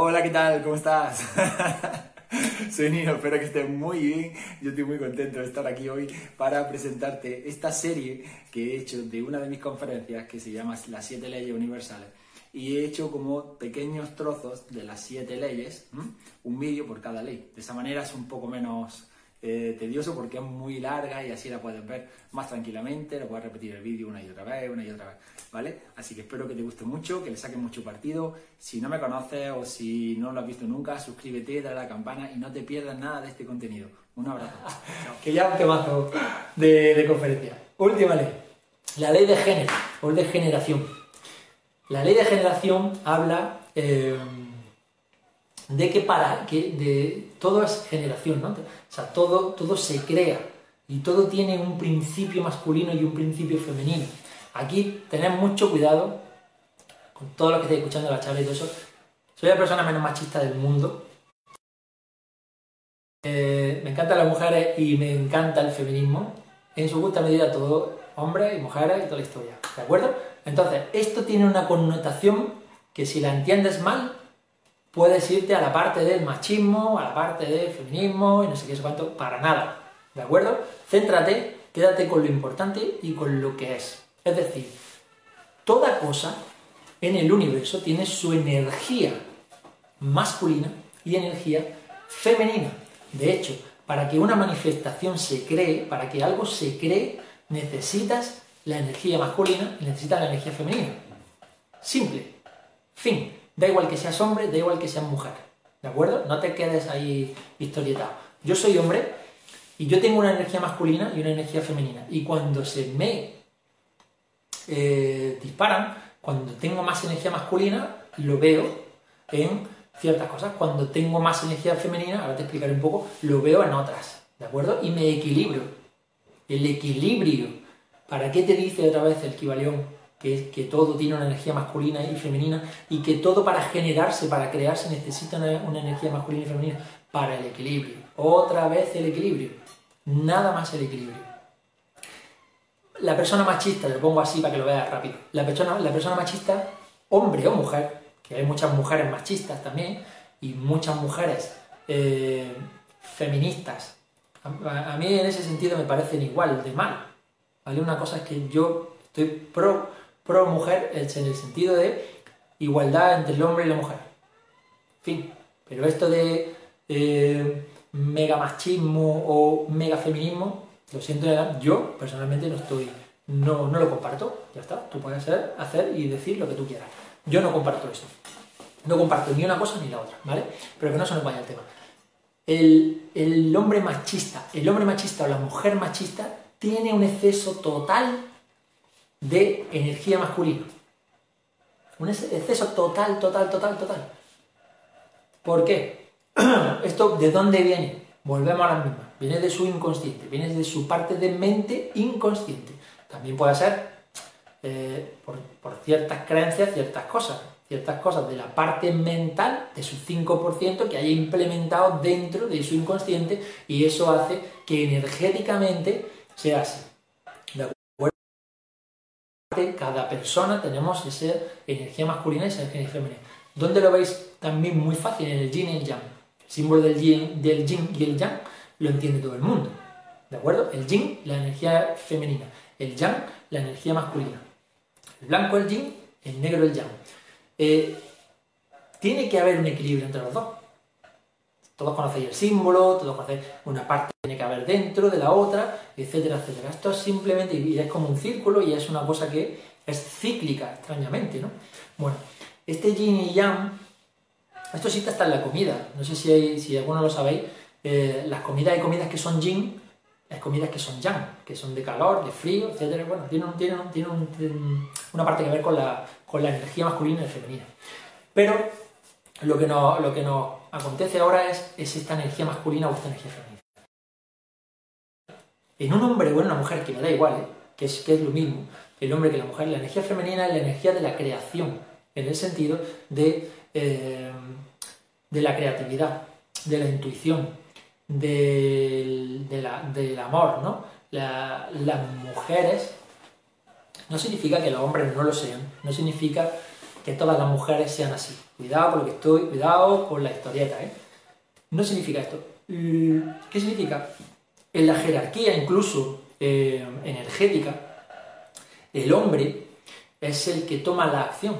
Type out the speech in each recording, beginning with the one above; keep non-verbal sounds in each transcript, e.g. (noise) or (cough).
Hola, ¿qué tal? ¿Cómo estás? (laughs) Soy Nino, espero que estés muy bien. Yo estoy muy contento de estar aquí hoy para presentarte esta serie que he hecho de una de mis conferencias que se llama Las siete leyes universales. Y he hecho como pequeños trozos de las siete leyes, un vídeo por cada ley. De esa manera es un poco menos eh, tedioso porque es muy larga y así la puedes ver más tranquilamente, lo puedes repetir el vídeo una y otra vez, una y otra vez, ¿vale? Así que espero que te guste mucho, que le saques mucho partido. Si no me conoces o si no lo has visto nunca, suscríbete, dale a la campana y no te pierdas nada de este contenido. Un abrazo. (laughs) que ya un temazo de, de conferencia. Última ley. La ley de género o de generación. La ley de generación habla... Eh, de que para que de todo es generación, ¿no? O sea, todo, todo se crea y todo tiene un principio masculino y un principio femenino. Aquí tened mucho cuidado con todo lo que estáis escuchando la charla y todo eso. Soy la persona menos machista del mundo. Eh, me encantan las mujeres y me encanta el feminismo. En su justa medida todo, hombres y mujeres y toda la historia. ¿De acuerdo? Entonces, esto tiene una connotación que si la entiendes mal, puedes irte a la parte del machismo, a la parte del feminismo y no sé qué, sé cuánto, para nada. ¿De acuerdo? Céntrate, quédate con lo importante y con lo que es. Es decir, toda cosa en el universo tiene su energía masculina y energía femenina. De hecho, para que una manifestación se cree, para que algo se cree, necesitas la energía masculina y necesitas la energía femenina. Simple. Fin. Da igual que seas hombre, da igual que seas mujer. ¿De acuerdo? No te quedes ahí historietado. Yo soy hombre y yo tengo una energía masculina y una energía femenina. Y cuando se me eh, disparan, cuando tengo más energía masculina, lo veo en ciertas cosas. Cuando tengo más energía femenina, ahora te explicaré un poco, lo veo en otras. ¿De acuerdo? Y me equilibro. El equilibrio. ¿Para qué te dice otra vez el Kibalión? Que, que todo tiene una energía masculina y femenina y que todo para generarse, para crearse, necesita una, energía masculina y femenina para el equilibrio. Otra vez el equilibrio. Nada más el equilibrio. La persona machista, lo pongo así para que lo veas rápido. La persona, la persona machista, hombre o mujer, que hay muchas mujeres machistas también, y muchas mujeres eh, feministas, a, a, mí en ese sentido me parecen igual de mal. ¿vale? Una cosa es que yo estoy pro pro mujer en el sentido de igualdad entre el hombre y la mujer. Fin. Pero esto de eh, mega machismo o mega feminismo, lo siento, yo personalmente no estoy, no, no lo comparto. Ya está, tú puedes hacer, hacer y decir lo que tú quieras. Yo no comparto eso. No comparto ni una cosa ni la otra, ¿vale? Pero que no se nos vaya el tema. El, el hombre machista, el hombre machista o la mujer machista tiene un exceso total de energía masculina. Un exceso total, total, total, total. ¿Por qué? (clears throat) ¿Esto de dónde viene? Volvemos a la misma. Viene de su inconsciente, viene de su parte de mente inconsciente. También puede ser eh, por, por, ciertas creencias, ciertas cosas, ciertas cosas de la parte mental, de su 5% que haya implementado dentro de su inconsciente y eso hace que energéticamente sea así cada persona tenemos esa energía masculina y esa energía femenina. ¿Dónde lo veis? También muy fácil, en el yin y el yang. El símbolo del yin, del yin y el yang lo entiende todo el mundo. ¿De acuerdo? El yin, la energía femenina. El yang, la energía masculina. El blanco el yin, el negro el yang. Eh, tiene que haber un equilibrio entre los dos. Todos conocéis el símbolo, todos conocéis una parte que tiene que haber dentro de la otra, etcétera, etcétera. Esto es simplemente, y es como un círculo y es una cosa que es cíclica, extrañamente, ¿no? Bueno, este yin y yang, esto sí está en la comida. No sé si, si alguno lo sabéis. Eh, las comidas, hay comidas que son yin, hay comidas que son yang, que son de calor, de frío, etcétera. Bueno, tienen, una parte que ver con la, con la energía masculina y femenina. Pero lo que nos, lo que nos acontece ahora es, es esta energía masculina o esta energía femenina. En un hombre o en una mujer, que me da igual, ¿eh? que, es, que es lo mismo, el hombre que la mujer, la energía femenina es la energía de la creación, en el sentido de, eh, de la creatividad, de la intuición, del, del amor, ¿no? las mujeres no significa que los hombres no lo sean, no significa que todas las mujeres sean así. Cuidado con estoy, cuidado con la historieta, ¿eh? No significa esto. ¿Qué significa? En la jerarquía incluso eh, energética, el hombre es el que toma la acción.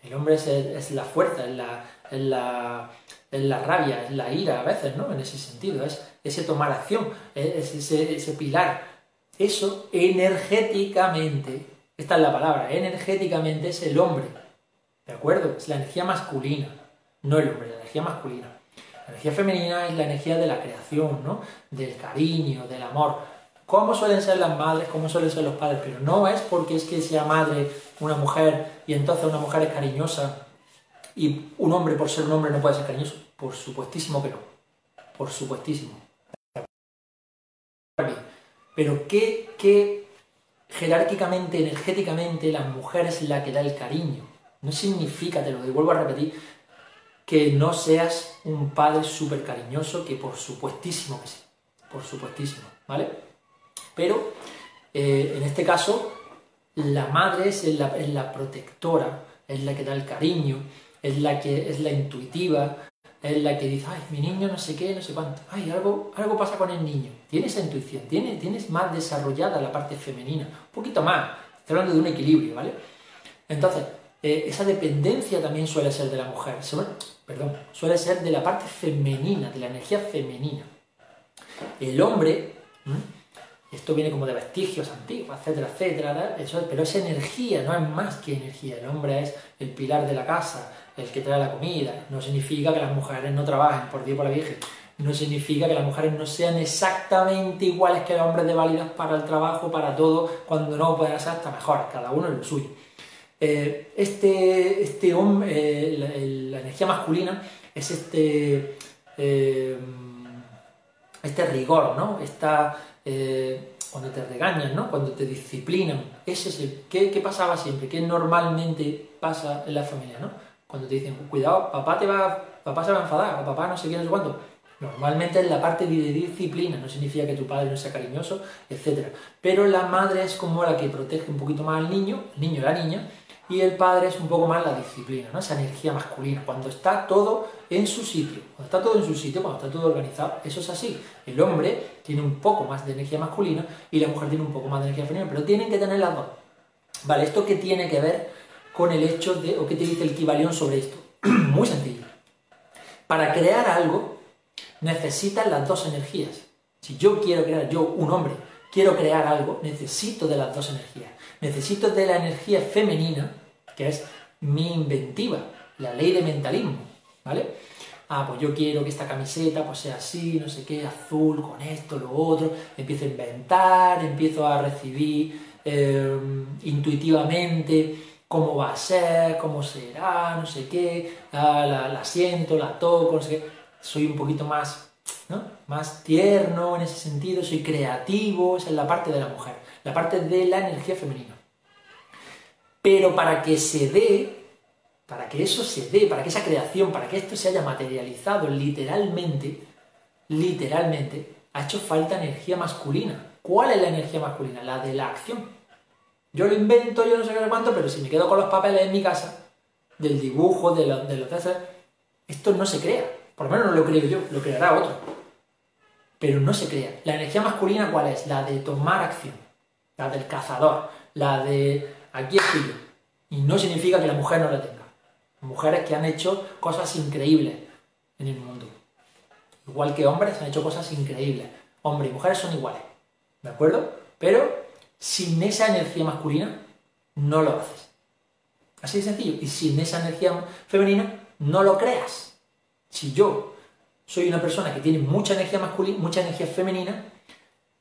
El hombre es, la fuerza, es la, la, la, rabia, es la ira a veces, ¿no? En ese sentido, es ese tomar acción, es ese, ese pilar. Eso energéticamente, esta es la palabra, energéticamente es el hombre. ¿De acuerdo? Es la energía masculina, no el hombre, la energía masculina. La energía femenina es la energía de la creación, ¿no? Del cariño, del amor. ¿Cómo suelen ser las madres? ¿Cómo suelen ser los padres? Pero no es porque es que sea madre una mujer y entonces una mujer es cariñosa y un hombre por ser un hombre no puede ser cariñoso. Por supuestísimo que no. Por supuestísimo. Pero ¿qué, qué jerárquicamente, energéticamente, la mujer es la que da el cariño? No significa, te lo vuelvo a repetir, que no seas un padre súper cariñoso, que por supuestísimo que sí, por supuestísimo, ¿vale? Pero eh, en este caso, la madre es la, es la, protectora, es la que da el cariño, es la que es la intuitiva, es la que dice, ay, mi niño no sé qué, no sé cuánto, ay, algo, algo pasa con el niño. Tienes esa intuición, tienes, tienes más desarrollada la parte femenina, un poquito más, estoy hablando de un equilibrio, ¿vale? Entonces, eh, esa dependencia también suele ser de la mujer, suele, perdón, suele ser de la parte femenina, de la energía femenina. El hombre, esto viene como de vestigios antiguos, etcétera, etcétera, eso, pero es energía, no es más que energía. El hombre es el pilar de la casa, el que trae la comida. No significa que las mujeres no trabajen, por Dios por la Virgen. No significa que las mujeres no sean exactamente iguales que los hombres de válidas para el trabajo, para todo, cuando no pueden ser hasta mejor, cada uno en lo suyo. Eh, este, este hombre, eh, la, energía masculina es este, eh, este rigor, ¿no? Esta, cuando te regañan, ¿no? Cuando te disciplinan. Ese es el, ¿qué, pasaba siempre? ¿Qué normalmente pasa en la familia, ¿no? Cuando te dicen, cuidado, papá, te va, papá se va a enfadar, o papá no sé qué, no sé cuándo. Normalmente es la parte de disciplina, no significa que tu padre no sea cariñoso, etc. Pero la madre es como la que protege un poquito más al niño, el niño o la niña, y el padre es un poco más la disciplina, esa energía masculina, cuando está todo en su sitio, cuando está todo en su sitio, cuando está todo organizado, eso es así. El hombre tiene un poco más de energía masculina y la mujer tiene un poco más de energía femenina, pero tienen que tener las dos. Vale, ¿esto qué tiene que ver con el hecho de, o qué te dice el Kibalión sobre esto? (clears throat) Muy sencillo. Para crear algo necesitas las dos energías. Si yo quiero crear, yo, un hombre, quiero crear algo, necesito de las dos energías necesito de la energía femenina, que es mi inventiva, la ley de mentalismo, ¿vale? Ah, pues yo quiero que esta camiseta pues sea así, no sé qué, azul, con esto, lo otro, empiezo a inventar, empiezo a recibir eh, intuitivamente cómo va a ser, cómo será, no sé qué, ah, la, siento, la toco, no sé qué, soy un poquito más, ¿no? Más tierno en ese sentido, soy creativo, esa es la parte de la mujer la parte de la energía femenina. Pero para que se dé, para que eso se dé, para que esa creación, para que esto se haya materializado literalmente, literalmente, ha hecho falta energía masculina. ¿Cuál es la energía masculina? La de la acción. Yo lo invento, yo no sé qué cuánto, pero si me quedo con los papeles en mi casa, del dibujo, de, los de los esto no se crea. Por lo menos no lo creo yo, lo creará otro. Pero no se crea. La energía masculina, ¿cuál es? La de tomar acción la del cazador, la de aquí estoy yo. Y no significa que la mujer no la tenga. Mujeres que han hecho cosas increíbles en el mundo. Igual que hombres han hecho cosas increíbles. Hombres y mujeres son iguales. ¿De acuerdo? Pero sin esa energía masculina no lo haces. Así de sencillo. Y sin esa energía femenina no lo creas. Si yo soy una persona que tiene mucha energía masculina, mucha energía femenina,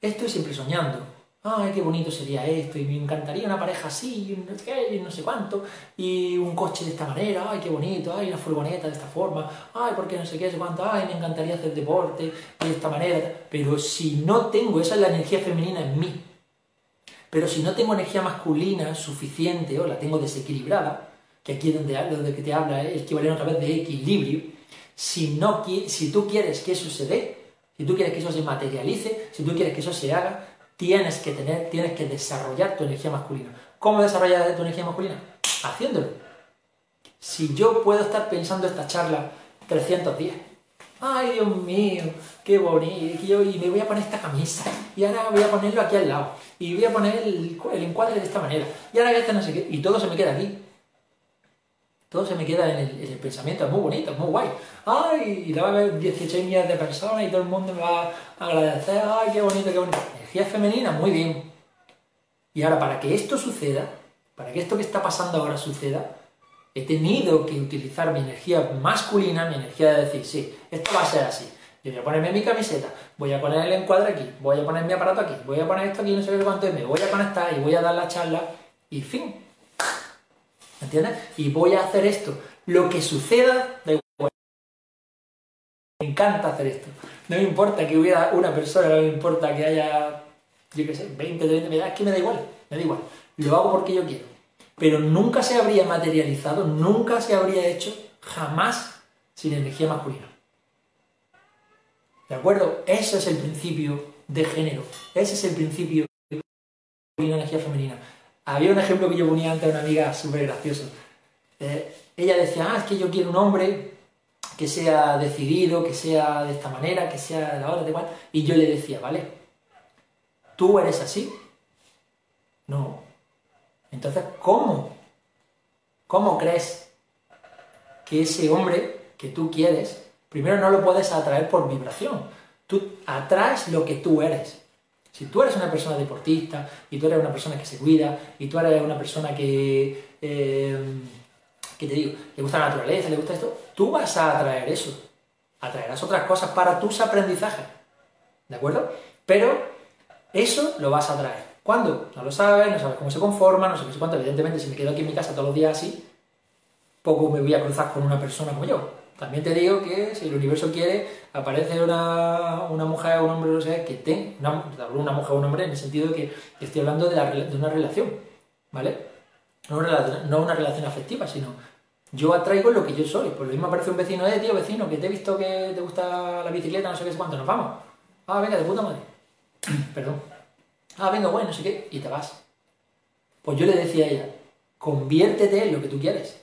estoy siempre soñando, ay, qué bonito sería esto, y me encantaría una pareja así, y no sé cuánto, y un coche de esta manera, ay, qué bonito, ay, una furgoneta de esta forma, ay, porque no sé qué, no sé cuánto, ay, me encantaría hacer deporte de esta manera, pero si no tengo, esa es la energía femenina en mí, pero si no tengo energía masculina suficiente o la tengo desequilibrada, que aquí es donde, donde que te habla el equivalente otra vez de equilibrio, si, no, si tú quieres que eso se dé, si tú quieres que eso se materialice, si tú quieres que eso se haga, tienes que tener, tienes que desarrollar tu energía masculina. ¿Cómo desarrollar tu energía masculina? Haciéndolo. si yo puedo estar pensando esta charla 310? Ay, Dios mío, qué bonito. Y me voy a poner esta camisa. Y ahora voy a ponerlo aquí al lado. Y voy a poner el, encuadre de esta manera. Y ahora voy a no sé qué. Y todo se me queda aquí. Todo se me queda en el, pensamiento. Es muy bonito, es muy guay. Ay, y va a haber 18 millones de personas y todo el mundo me va a agradecer. Ay, qué bonito, qué bonito. Energía femenina, muy bien. Y ahora, para que esto suceda, para que esto que está pasando ahora suceda, he tenido que utilizar mi energía masculina, mi energía de decir, sí, esto va a ser así. Yo voy a ponerme mi camiseta, voy a poner el encuadre aquí, voy a poner mi aparato aquí, voy a poner esto aquí, no sé qué cuánto, me voy a conectar y voy a dar la charla y fin. ¿Entiendes? Y voy a hacer esto. Lo que suceda, da igual. Me encanta hacer esto. No me importa que hubiera una persona, no me importa que haya, yo qué sé, 20, 30, me da, es que me da igual, me da igual. Lo hago porque yo quiero pero nunca se habría materializado, nunca se habría hecho, jamás, sin energía masculina. ¿De acuerdo? Ese es el principio de género, ese es el principio de energía femenina. Había un ejemplo que yo ponía ante una amiga súper gracioso. Eh, ella decía, ah, es que yo quiero un hombre que sea decidido, que sea de esta manera, que sea de la hora, de igual. Y yo le decía, vale, ¿tú eres así? No, entonces, ¿cómo? ¿Cómo crees que ese hombre que tú quieres, primero no lo puedes atraer por vibración? Tú atraes lo que tú eres. Si tú eres una persona deportista y tú eres una persona que se cuida y tú eres una persona que, eh, que te digo, le gusta la naturaleza, le gusta esto, tú vas a atraer eso. Atraerás otras cosas para tus aprendizajes. ¿De acuerdo? Pero eso lo vas a atraer. ¿Cuándo? No lo sabes, no sabes cómo se conforma, no sé cuánto. Evidentemente, si me quedo aquí en mi casa todos los días así, poco me voy a cruzar con una persona como yo. También te digo que si el universo quiere, aparece una, mujer o un hombre, no sé, que tenga, una, una mujer o un hombre en el sentido de que estoy hablando de, una relación, ¿vale? No una, no una relación afectiva, sino yo atraigo lo que yo soy. Por lo mismo aparece un vecino, eh, tío, vecino, que te he visto que te gusta la bicicleta, no sé qué sé cuánto, nos vamos. Ah, venga, de puta madre. (clears throat) Perdón ah, venga, bueno, no sé qué, y te vas. Pues yo le decía a ella, conviértete en lo que tú quieres.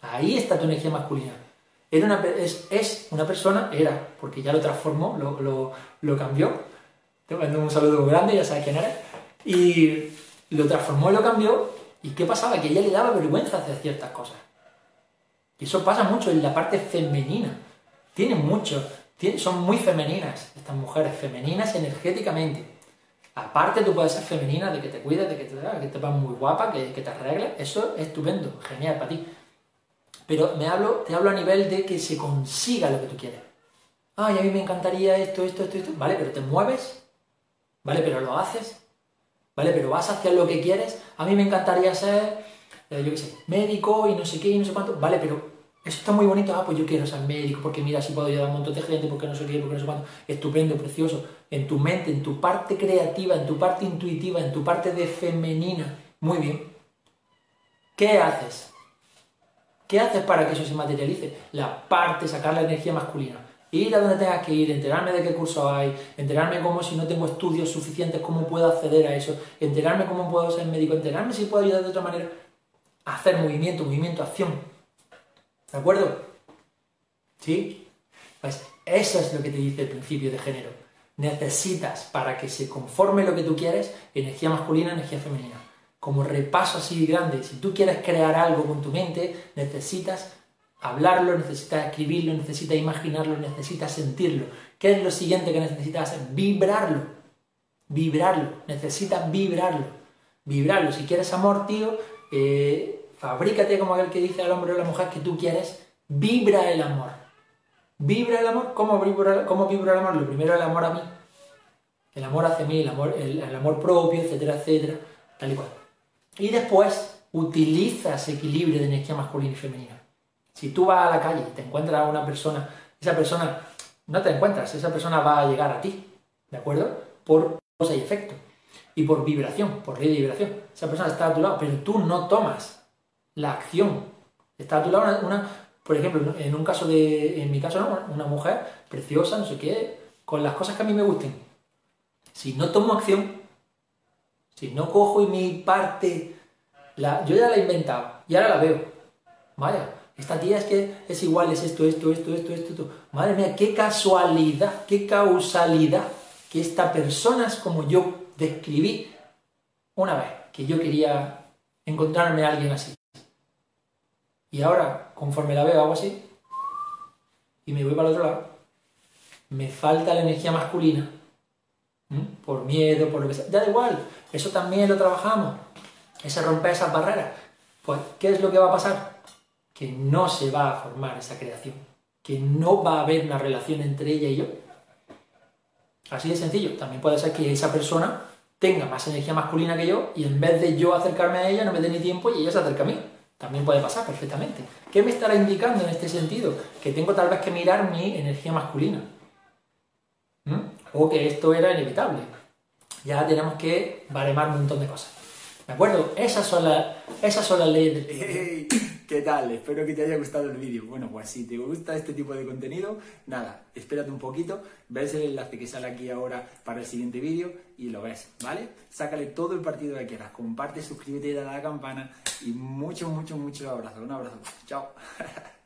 Ahí está tu energía masculina. Era una, es, una persona, era, porque ya lo transformó, lo, cambió. Te mando un saludo grande, ya sabes quién eres. Y lo transformó y lo cambió. ¿Y qué pasaba? Que ella le daba vergüenza hacer ciertas cosas. Y eso pasa mucho en la parte femenina. Tienen mucho, son muy femeninas, estas mujeres, femeninas energéticamente. Aparte tú puedes ser femenina, de que te cuides, de que te, que te vas muy guapa, que, que te arregles, eso es estupendo, genial para ti. Pero me hablo, te hablo a nivel de que se consiga lo que tú quieres. Ay, a mí me encantaría esto, esto, esto, esto. Vale, pero te mueves. Vale, pero lo haces. Vale, pero vas hacia lo que quieres. A mí me encantaría ser, eh, yo qué sé, médico y no sé qué y no sé cuánto. Vale, pero eso está muy bonito, ah, pues yo quiero ser médico, porque mira, si puedo ayudar a un montón de gente, porque no sé qué, porque no sé cuánto. Estupendo, precioso. En tu mente, en tu parte creativa, en tu parte intuitiva, en tu parte de femenina. Muy bien. ¿Qué haces? ¿Qué haces para que eso se materialice? La parte, sacar la energía masculina. Ir a donde tengas que ir, enterarme de qué curso hay, enterarme cómo si no tengo estudios suficientes, cómo puedo acceder a eso, enterarme cómo puedo ser médico, enterarme si puedo ayudar de otra manera. Hacer movimiento, movimiento, acción ¿De acuerdo? ¿Sí? Pues eso es lo que te dice el principio de género. Necesitas, para que se conforme lo que tú quieres, energía masculina, energía femenina. Como repaso así grande, si tú quieres crear algo con tu mente, necesitas hablarlo, necesitas escribirlo, necesitas imaginarlo, necesitas sentirlo. ¿Qué es lo siguiente que necesitas hacer? Vibrarlo. Vibrarlo. Necesitas vibrarlo. Vibrarlo. Si quieres amor, tío, eh, Fabrícate como aquel que dice al hombre o a la mujer que tú quieres, vibra el amor. ¿Vibra el amor? ¿Cómo vibra, el amor? Lo primero el amor a mí. El amor hacia mí, el amor, el, amor propio, etcétera, etcétera, tal y cual. Y después utiliza ese equilibrio de energía masculina y femenina. Si tú vas a la calle y te encuentras a una persona, esa persona no te encuentras, esa persona va a llegar a ti, ¿de acuerdo? Por causa y efecto. Y por vibración, por ley de vibración. Esa persona está a tu lado, pero tú no tomas la acción. Está a tu lado una, por ejemplo, en un caso de, en mi caso, una mujer preciosa, no sé qué, con las cosas que a mí me gusten. Si no tomo acción, si no cojo y mi parte, la, yo ya la he inventado y ahora la veo. Vaya, esta tía es que es igual, es esto, esto, esto, esto, esto, esto. Madre mía, qué casualidad, qué causalidad que esta persona es como yo describí una vez, que yo quería encontrarme a alguien así. Y ahora, conforme la veo, hago así, y me voy para el otro lado, me falta la energía masculina, por miedo, por lo que sea. Da igual, eso también lo trabajamos, ese romper esas barreras. Pues, ¿qué es lo que va a pasar? Que no se va a formar esa creación, que no va a haber una relación entre ella y yo. Así de sencillo. También puede ser que esa persona tenga más energía masculina que yo y en vez de yo acercarme a ella no me dé ni tiempo y ella se acerca a mí. También puede pasar perfectamente. ¿Qué me estará indicando en este sentido? Que tengo tal vez que mirar mi energía masculina. O que esto era inevitable. Ya tenemos que baremar un montón de cosas. ¿De acuerdo? Esas son, las, esas son las leyes del ¿Qué tal? Espero que te haya gustado el vídeo. Bueno, pues si te gusta este tipo de contenido, nada, espérate un poquito, ves el enlace que sale aquí ahora para el siguiente vídeo y lo ves, ¿vale? Sácale todo el partido que quieras, comparte, suscríbete, dale a la campana y muchos, muchos, muchos abrazos. Un abrazo. Chao. (laughs)